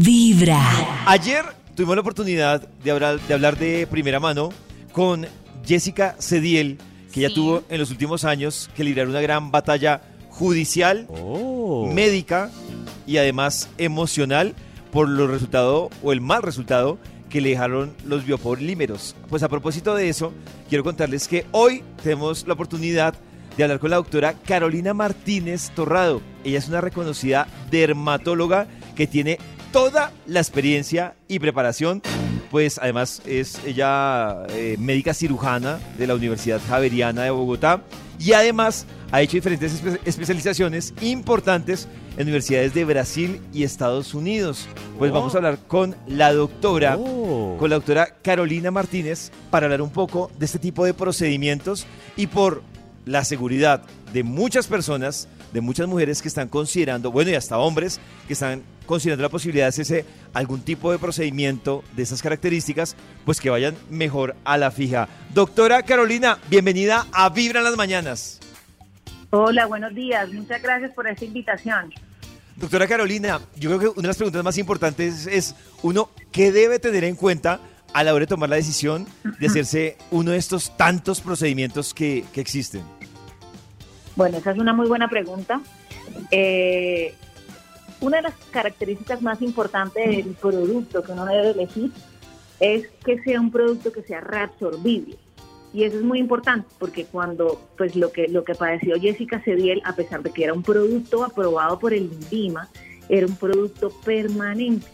Vibra. Ayer tuvimos la oportunidad de hablar, de hablar de primera mano con Jessica Cediel, que ya tuvo en los últimos años que librar una gran batalla judicial, médica y además emocional por los resultados o el mal resultado que le dejaron los biopolímeros. Pues a propósito de eso, quiero contarles que hoy tenemos la oportunidad de hablar con la doctora Carolina Martínez Torrado. Ella es una reconocida dermatóloga que tiene toda la experiencia y preparación. Pues además es ella eh, médica cirujana de la Universidad Javeriana de Bogotá y además ha hecho diferentes espe- especializaciones importantes en universidades de Brasil y Estados Unidos. Pues vamos a hablar con la doctora, con la doctora Carolina Martínez para hablar un poco de este tipo de procedimientos y por la seguridad de muchas personas, de muchas mujeres que están considerando, bueno, y hasta hombres que están considerando la posibilidad de hacerse algún tipo de procedimiento de esas características, pues que vayan mejor a la fija. Doctora Carolina, bienvenida a Vibra en las Mañanas. Hola, buenos días. Muchas gracias por esta invitación. Doctora Carolina, yo creo que una de las preguntas más importantes es, uno, ¿qué debe tener en cuenta a la hora de tomar la decisión de hacerse uno de estos tantos procedimientos que, que existen? Bueno, esa es una muy buena pregunta. Eh, una de las características más importantes del producto que uno debe elegir es que sea un producto que sea reabsorbible. Y eso es muy importante porque cuando, pues lo que, lo que padeció Jessica Cediel, a pesar de que era un producto aprobado por el INVIMA, era un producto permanente.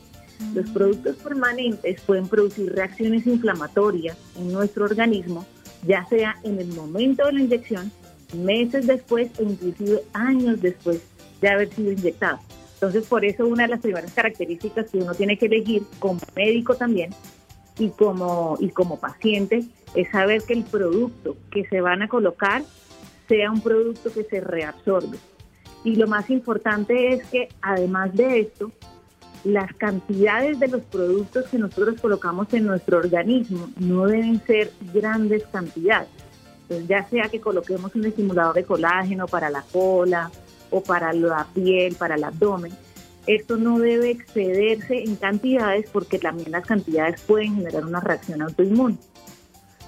Los productos permanentes pueden producir reacciones inflamatorias en nuestro organismo, ya sea en el momento de la inyección, meses después e inclusive años después de haber sido inyectado. Entonces, por eso una de las primeras características que uno tiene que elegir como médico también y como, y como paciente es saber que el producto que se van a colocar sea un producto que se reabsorbe. Y lo más importante es que además de esto, las cantidades de los productos que nosotros colocamos en nuestro organismo no deben ser grandes cantidades. Entonces, ya sea que coloquemos un estimulador de colágeno para la cola o para la piel, para el abdomen, esto no debe excederse en cantidades porque también las cantidades pueden generar una reacción autoinmune.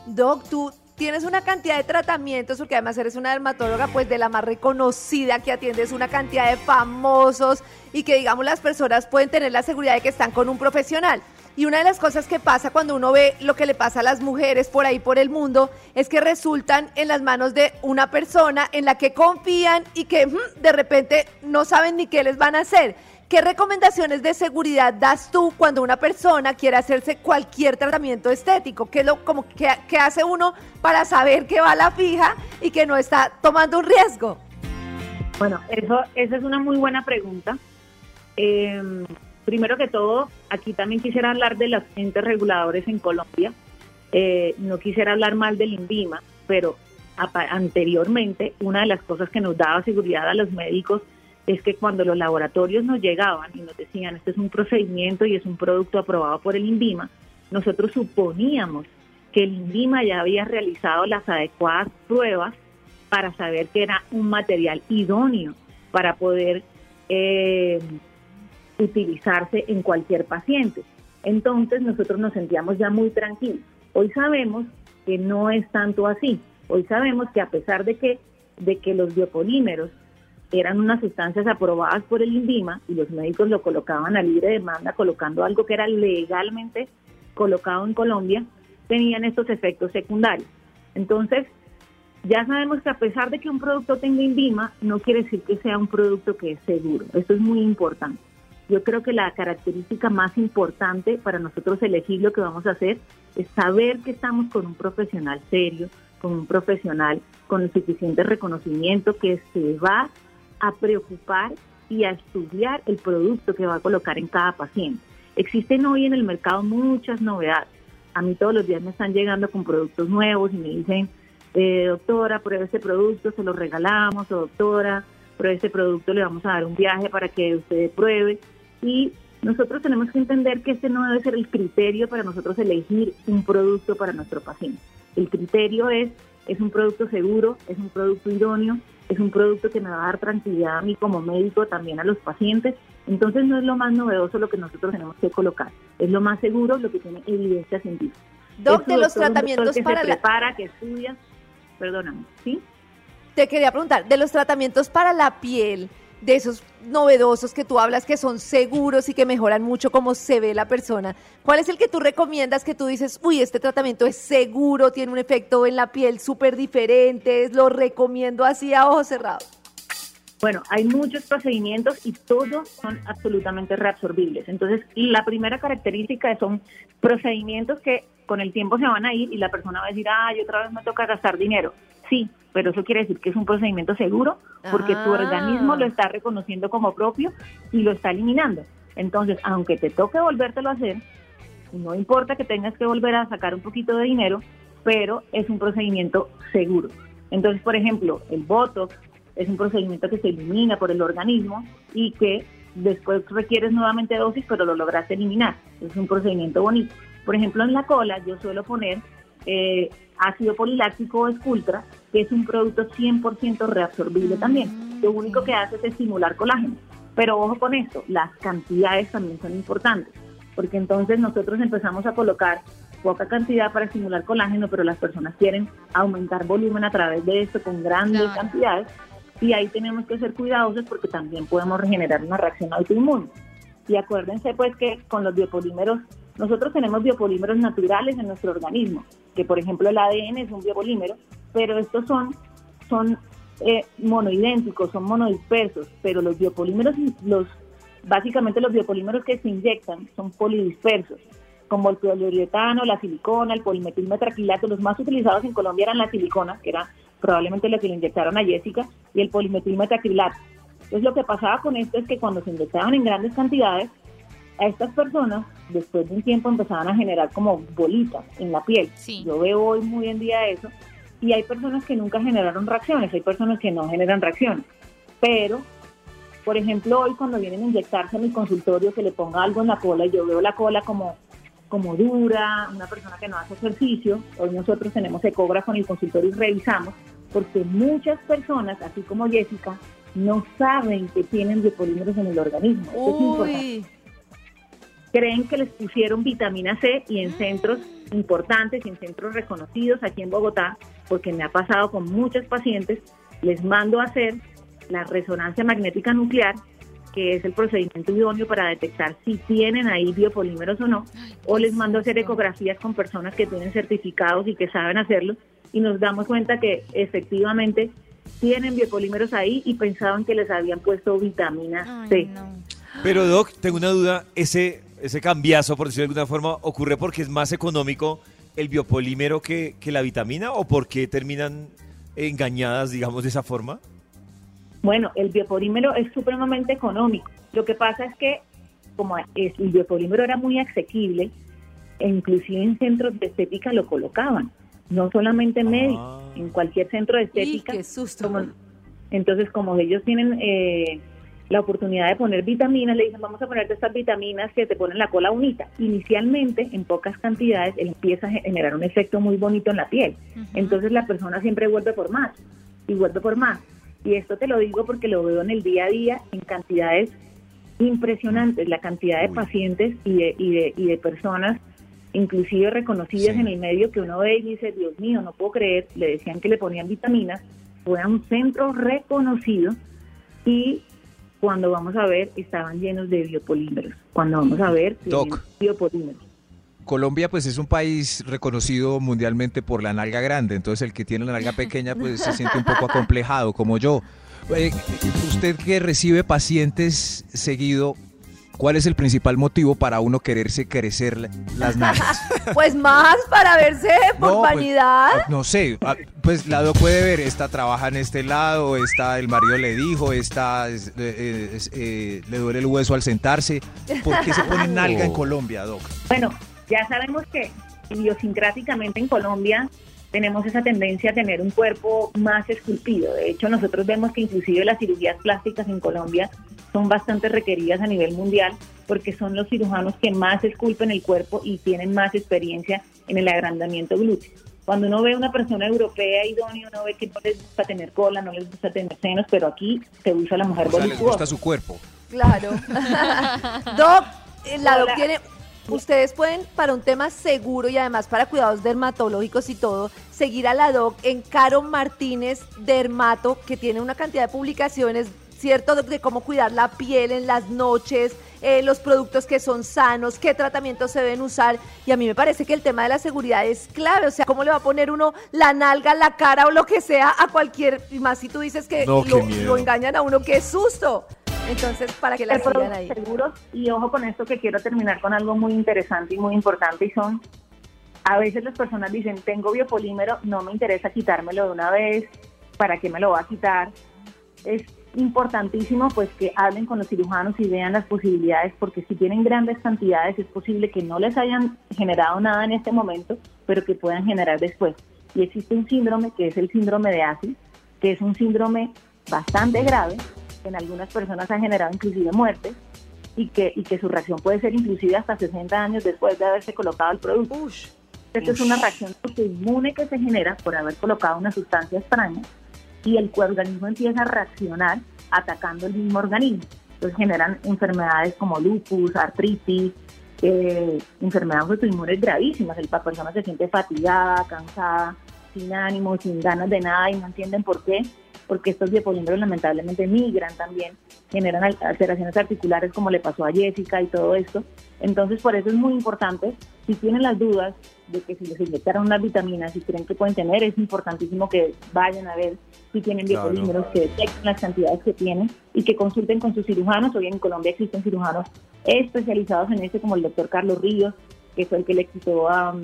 Doc, tú tienes una cantidad de tratamientos, porque además eres una dermatóloga, pues de la más reconocida, que atiendes una cantidad de famosos y que, digamos, las personas pueden tener la seguridad de que están con un profesional. Y una de las cosas que pasa cuando uno ve lo que le pasa a las mujeres por ahí por el mundo es que resultan en las manos de una persona en la que confían y que mm, de repente no saben ni qué les van a hacer. ¿Qué recomendaciones de seguridad das tú cuando una persona quiere hacerse cualquier tratamiento estético? ¿Qué, lo, como, qué, hace uno para saber que va a la fija y que no está tomando un riesgo? Bueno, eso, esa es una muy buena pregunta. Eh, primero que todo, aquí también quisiera hablar de los entes reguladores en Colombia. Eh, no quisiera hablar mal del INVIMA, pero anteriormente una de las cosas que nos daba seguridad a los médicos es que cuando los laboratorios nos llegaban y nos decían este es un procedimiento y es un producto aprobado por el INVIMA, nosotros suponíamos que el INVIMA ya había realizado las adecuadas pruebas para saber que era un material idóneo para poder eh, utilizarse en cualquier paciente. Entonces nosotros nos sentíamos ya muy tranquilos. Hoy sabemos que no es tanto así. Hoy sabemos que a pesar de que, de que los biopolímeros eran unas sustancias aprobadas por el INVIMA y los médicos lo colocaban a libre demanda, colocando algo que era legalmente colocado en Colombia, tenían estos efectos secundarios. Entonces, ya sabemos que a pesar de que un producto tenga INVIMA, no quiere decir que sea un producto que es seguro. Esto es muy importante. Yo creo que la característica más importante para nosotros elegir lo que vamos a hacer es saber que estamos con un profesional serio, con un profesional con el suficiente reconocimiento que se va a preocupar y a estudiar el producto que va a colocar en cada paciente. Existen hoy en el mercado muchas novedades. A mí todos los días me están llegando con productos nuevos y me dicen, eh, doctora, pruebe este producto, se lo regalamos, o doctora, pruebe este producto, le vamos a dar un viaje para que usted pruebe. Y nosotros tenemos que entender que este no debe ser el criterio para nosotros elegir un producto para nuestro paciente. El criterio es, es un producto seguro, es un producto idóneo es un producto que me va a dar tranquilidad a mí como médico, también a los pacientes. Entonces no es lo más novedoso lo que nosotros tenemos que colocar, es lo más seguro, lo que tiene evidencia científica. Doc, de los tratamientos que para se la... prepara, que estudia, perdóname, ¿sí? Te quería preguntar, de los tratamientos para la piel, de esos novedosos que tú hablas que son seguros y que mejoran mucho cómo se ve la persona, ¿cuál es el que tú recomiendas que tú dices, uy, este tratamiento es seguro, tiene un efecto en la piel súper diferente, lo recomiendo así a ojos cerrados? Bueno, hay muchos procedimientos y todos son absolutamente reabsorbibles. Entonces, la primera característica son procedimientos que con el tiempo se van a ir y la persona va a decir, ay, otra vez me toca gastar dinero. Sí, pero eso quiere decir que es un procedimiento seguro porque tu Ah. organismo lo está reconociendo como propio y lo está eliminando. Entonces, aunque te toque volvértelo a hacer, no importa que tengas que volver a sacar un poquito de dinero, pero es un procedimiento seguro. Entonces, por ejemplo, el Botox es un procedimiento que se elimina por el organismo y que después requieres nuevamente dosis, pero lo lograste eliminar. Es un procedimiento bonito. Por ejemplo, en la cola yo suelo poner eh, ácido poliláctico o Sculptra, que es un producto 100% reabsorbible también. Lo único que hace es estimular colágeno. Pero ojo con esto, las cantidades también son importantes, porque entonces nosotros empezamos a colocar poca cantidad para estimular colágeno, pero las personas quieren aumentar volumen a través de esto con grandes Claro. cantidades y ahí tenemos que ser cuidadosos porque también podemos regenerar una reacción autoinmune. Y acuérdense pues que con los biopolímeros, nosotros tenemos biopolímeros naturales en nuestro organismo, que por ejemplo el ADN es un biopolímero, pero estos son, son eh, monoidénticos, son monodispersos, pero los biopolímeros, los básicamente los biopolímeros que se inyectan son polidispersos, como el poliuretano, la silicona, el polimetilmetraquilato, los más utilizados en Colombia eran la silicona, que era probablemente la que le inyectaron a Jessica, y el polimetilmetacrilato. Entonces lo que pasaba con esto es que cuando se inyectaban en grandes cantidades, a estas personas después de un tiempo empezaban a generar como bolitas en la piel. Sí. Yo veo hoy muy en día eso, y hay personas que nunca generaron reacciones, hay personas que no generan reacciones, pero por ejemplo, hoy cuando vienen a inyectarse en mi consultorio que le ponga algo en la cola y yo veo la cola como, como dura, una persona que no hace ejercicio, hoy nosotros tenemos ecógrafo en el consultorio y revisamos, porque muchas personas, así como Jessica, no saben que tienen biopolímeros en el organismo. Esto es importante creen que les pusieron vitamina C y en centros importantes y en centros reconocidos aquí en Bogotá, porque me ha pasado con muchos pacientes, les mando a hacer la resonancia magnética nuclear, que es el procedimiento idóneo para detectar si tienen ahí biopolímeros o no, o les mando a hacer ecografías con personas que tienen certificados y que saben hacerlo, y nos damos cuenta que efectivamente tienen biopolímeros ahí y pensaban que les habían puesto vitamina C. Ay, no. Pero Doc, tengo una duda, ese, ese cambiazo, por decirlo de alguna forma, ocurre porque es más económico el biopolímero que, que la vitamina o porque terminan engañadas, digamos, de esa forma? Bueno, el biopolímero es supremamente económico. Lo que pasa es que como es- el biopolímero era muy asequible, e inclusive en centros de estética lo colocaban, no solamente médicos, Ah. en cualquier centro de y estética. qué susto. como- entonces, como ellos tienen eh, la oportunidad de poner vitaminas, le dicen, vamos a ponerte estas vitaminas que te ponen la cola bonita. Inicialmente, en pocas cantidades, él empieza a generar un efecto muy bonito en la piel. Entonces, la persona siempre vuelve por más y vuelve por más. Y esto te lo digo porque lo veo en el día a día en cantidades impresionantes, la cantidad de pacientes y de, y de, y de personas, inclusive reconocidas Sí. en el medio, que uno ve y dice, Dios mío, no puedo creer, le decían que le ponían vitaminas, fue a un centro reconocido y cuando vamos a ver estaban llenos de biopolímeros. Cuando vamos a ver, Doc. biopolímeros. Colombia pues es un país reconocido mundialmente por la nalga grande, entonces el que tiene la nalga pequeña pues se siente un poco acomplejado como yo. Eh, usted que recibe pacientes seguido, ¿cuál es el principal motivo para uno quererse crecer la- las nalgas? Pues más para verse por No, pues, vanidad. No sé, ah, pues lado puede ver, esta trabaja en este lado, esta el marido le dijo, esta es- eh, eh, es- eh, le duele el hueso al sentarse. ¿Por qué se pone nalga en Colombia, Doc? Bueno, ya sabemos que idiosincráticamente en Colombia tenemos esa tendencia a tener un cuerpo más esculpido. De hecho, nosotros vemos que inclusive las cirugías plásticas en Colombia son bastante requeridas a nivel mundial porque son los cirujanos que más esculpen el cuerpo y tienen más experiencia en el agrandamiento glúteo. Cuando uno ve a una persona europea idónea, uno ve que no les gusta tener cola, no les gusta tener senos, pero aquí se usa la mujer O sea, les gusta su cuerpo. Claro. Doc, eh, la Doc tiene. Ustedes pueden, para un tema seguro y además para cuidados dermatológicos y todo, seguir a la Doc en Caro Martínez Dermato, que tiene una cantidad de publicaciones, ¿cierto? De cómo cuidar la piel en las noches, eh, los productos que son sanos, qué tratamientos se deben usar. Y a mí me parece que el tema de la seguridad es clave. O sea, ¿cómo le va a poner uno la nalga, la cara o lo que sea a cualquier. Y más si tú dices que No, lo, engañan a uno, qué susto. Entonces, para que la sigan ahí. seguros y ojo con esto que quiero terminar con algo muy interesante y muy importante y son a veces las personas dicen tengo biopolímero no me interesa quitármelo de una vez para qué me lo va a quitar es importantísimo pues que hablen con los cirujanos y vean las posibilidades porque si tienen grandes cantidades es posible que no les hayan generado nada en este momento pero que puedan generar después. Y existe un síndrome que es el síndrome de ASI que es un síndrome bastante grave que en algunas personas ha generado inclusive muerte y que, y que su reacción puede ser inclusive hasta 60 años después de haberse colocado el producto. Esta es una reacción autoinmune que se genera por haber colocado una sustancia extraña y el organismo empieza a reaccionar atacando el mismo organismo. Entonces generan enfermedades como lupus, artritis, eh, enfermedades autoinmunes gravísimas. La persona se siente fatigada, cansada, sin ánimo, sin ganas de nada y no entienden por qué. Porque estos biopolímeros lamentablemente migran también, generan al- alteraciones articulares como le pasó a Jessica y todo esto. Entonces por eso es muy importante, si tienen las dudas de que si les inyectaron unas vitaminas y creen que pueden tener, es importantísimo que vayan a ver si tienen Claro. biopolímeros, que detecten las cantidades que tienen y que consulten con sus cirujanos. Hoy en Colombia existen cirujanos especializados en esto, como el doctor Carlos Ríos, que fue el que le quitó a,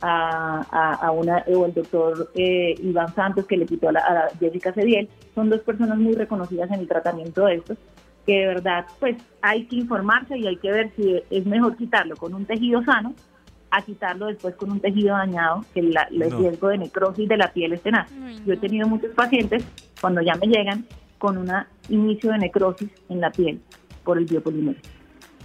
a, una, o el doctor eh, Iván Santos, que le quitó a, la, a Jessica Cediel. Son dos personas muy reconocidas en el tratamiento de esto, que de verdad, pues hay que informarse y hay que ver si es mejor quitarlo con un tejido sano a quitarlo después con un tejido dañado, que la- el No. riesgo de necrosis de la piel es tenaz. Yo he tenido muchos pacientes cuando ya me llegan con un inicio de necrosis en la piel por el biopolímero.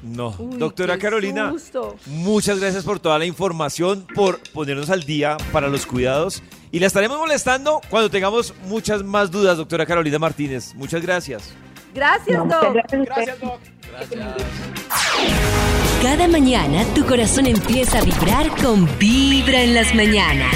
No. Uy, Doctora Carolina, susto. muchas gracias por toda la información, por ponernos al día para los cuidados. Y la estaremos molestando cuando tengamos muchas más dudas, doctora Carolina Martínez. Muchas gracias. Gracias, No, Doc. gracias. Doc. Cada mañana tu corazón empieza a vibrar con Vibra en las mañanas.